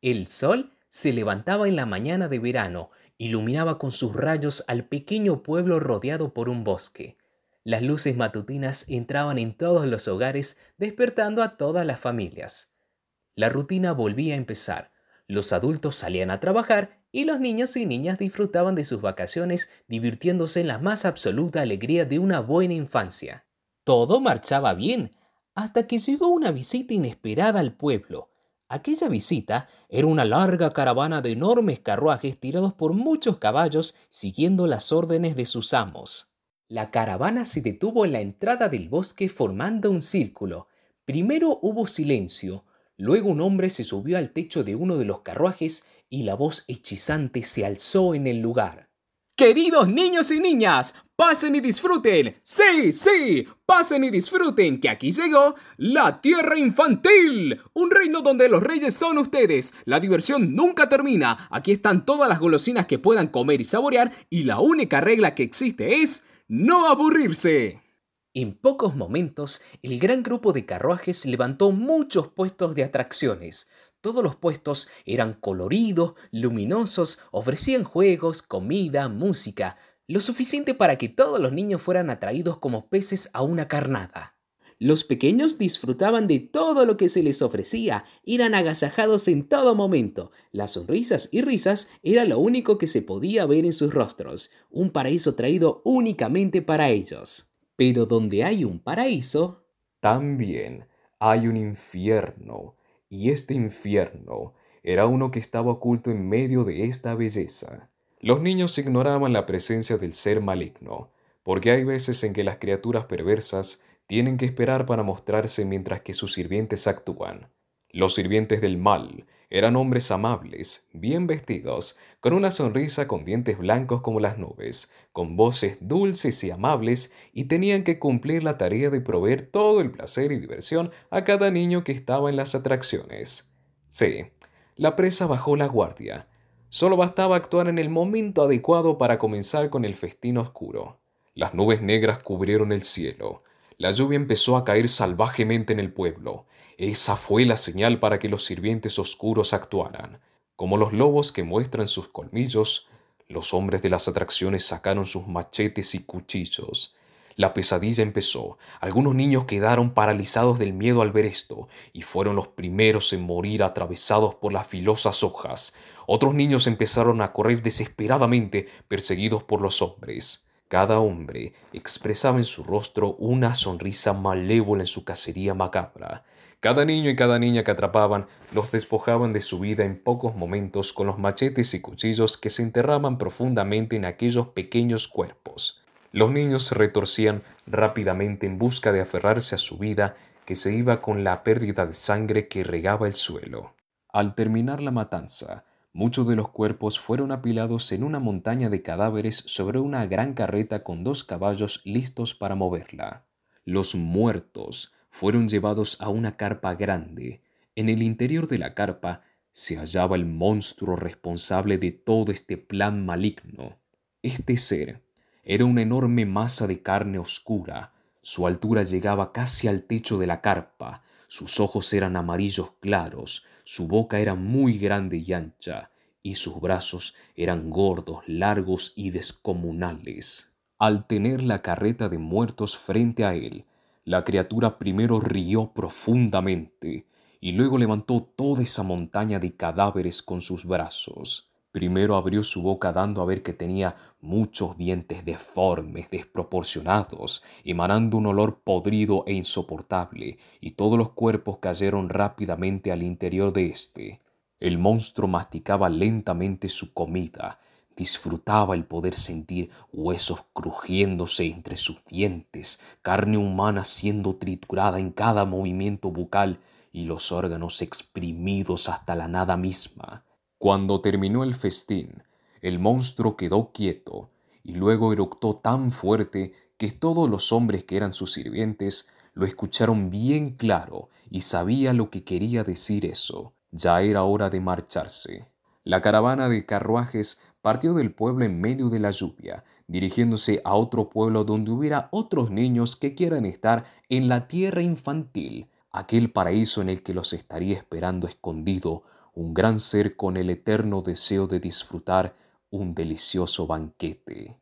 El sol se levantaba en la mañana de verano, iluminaba con sus rayos al pequeño pueblo rodeado por un bosque. Las luces matutinas entraban en todos los hogares, despertando a todas las familias. La rutina volvía a empezar. Los adultos salían a trabajar y los niños y niñas disfrutaban de sus vacaciones divirtiéndose en la más absoluta alegría de una buena infancia. Todo marchaba bien, hasta que llegó una visita inesperada al pueblo. Aquella visita era una larga caravana de enormes carruajes tirados por muchos caballos siguiendo las órdenes de sus amos. La caravana se detuvo en la entrada del bosque formando un círculo. Primero hubo silencio, luego un hombre se subió al techo de uno de los carruajes y la voz hechizante se alzó en el lugar. Queridos niños y niñas, pasen y disfruten. Sí, sí, pasen y disfruten, que aquí llegó la Tierra Infantil, un reino donde los reyes son ustedes. La diversión nunca termina. Aquí están todas las golosinas que puedan comer y saborear y la única regla que existe es no aburrirse. En pocos momentos, el gran grupo de carruajes levantó muchos puestos de atracciones. Todos los puestos eran coloridos, luminosos, ofrecían juegos, comida, música, lo suficiente para que todos los niños fueran atraídos como peces a una carnada. Los pequeños disfrutaban de todo lo que se les ofrecía, eran agasajados en todo momento. Las sonrisas y risas era lo único que se podía ver en sus rostros, un paraíso traído únicamente para ellos. Pero donde hay un paraíso, también hay un infierno y este infierno era uno que estaba oculto en medio de esta belleza. Los niños ignoraban la presencia del ser maligno, porque hay veces en que las criaturas perversas tienen que esperar para mostrarse mientras que sus sirvientes actúan. Los sirvientes del mal eran hombres amables, bien vestidos, con una sonrisa con dientes blancos como las nubes, con voces dulces y amables, y tenían que cumplir la tarea de proveer todo el placer y diversión a cada niño que estaba en las atracciones. Sí, la presa bajó la guardia. Solo bastaba actuar en el momento adecuado para comenzar con el festín oscuro. Las nubes negras cubrieron el cielo. La lluvia empezó a caer salvajemente en el pueblo. Esa fue la señal para que los sirvientes oscuros actuaran. Como los lobos que muestran sus colmillos, los hombres de las atracciones sacaron sus machetes y cuchillos. La pesadilla empezó. Algunos niños quedaron paralizados del miedo al ver esto, y fueron los primeros en morir atravesados por las filosas hojas. Otros niños empezaron a correr desesperadamente, perseguidos por los hombres. Cada hombre expresaba en su rostro una sonrisa malévola en su cacería macabra. Cada niño y cada niña que atrapaban los despojaban de su vida en pocos momentos con los machetes y cuchillos que se enterraban profundamente en aquellos pequeños cuerpos. Los niños se retorcían rápidamente en busca de aferrarse a su vida que se iba con la pérdida de sangre que regaba el suelo. Al terminar la matanza, Muchos de los cuerpos fueron apilados en una montaña de cadáveres sobre una gran carreta con dos caballos listos para moverla. Los muertos fueron llevados a una carpa grande. En el interior de la carpa se hallaba el monstruo responsable de todo este plan maligno. Este ser era una enorme masa de carne oscura. Su altura llegaba casi al techo de la carpa, sus ojos eran amarillos claros, su boca era muy grande y ancha, y sus brazos eran gordos, largos y descomunales. Al tener la carreta de muertos frente a él, la criatura primero rió profundamente y luego levantó toda esa montaña de cadáveres con sus brazos. Primero abrió su boca dando a ver que tenía muchos dientes deformes, desproporcionados, emanando un olor podrido e insoportable, y todos los cuerpos cayeron rápidamente al interior de éste. El monstruo masticaba lentamente su comida, disfrutaba el poder sentir huesos crujiéndose entre sus dientes, carne humana siendo triturada en cada movimiento bucal y los órganos exprimidos hasta la nada misma. Cuando terminó el festín, el monstruo quedó quieto y luego eructó tan fuerte que todos los hombres que eran sus sirvientes lo escucharon bien claro y sabía lo que quería decir eso. Ya era hora de marcharse. La caravana de carruajes partió del pueblo en medio de la lluvia, dirigiéndose a otro pueblo donde hubiera otros niños que quieran estar en la tierra infantil, aquel paraíso en el que los estaría esperando escondido un gran ser con el eterno deseo de disfrutar un delicioso banquete.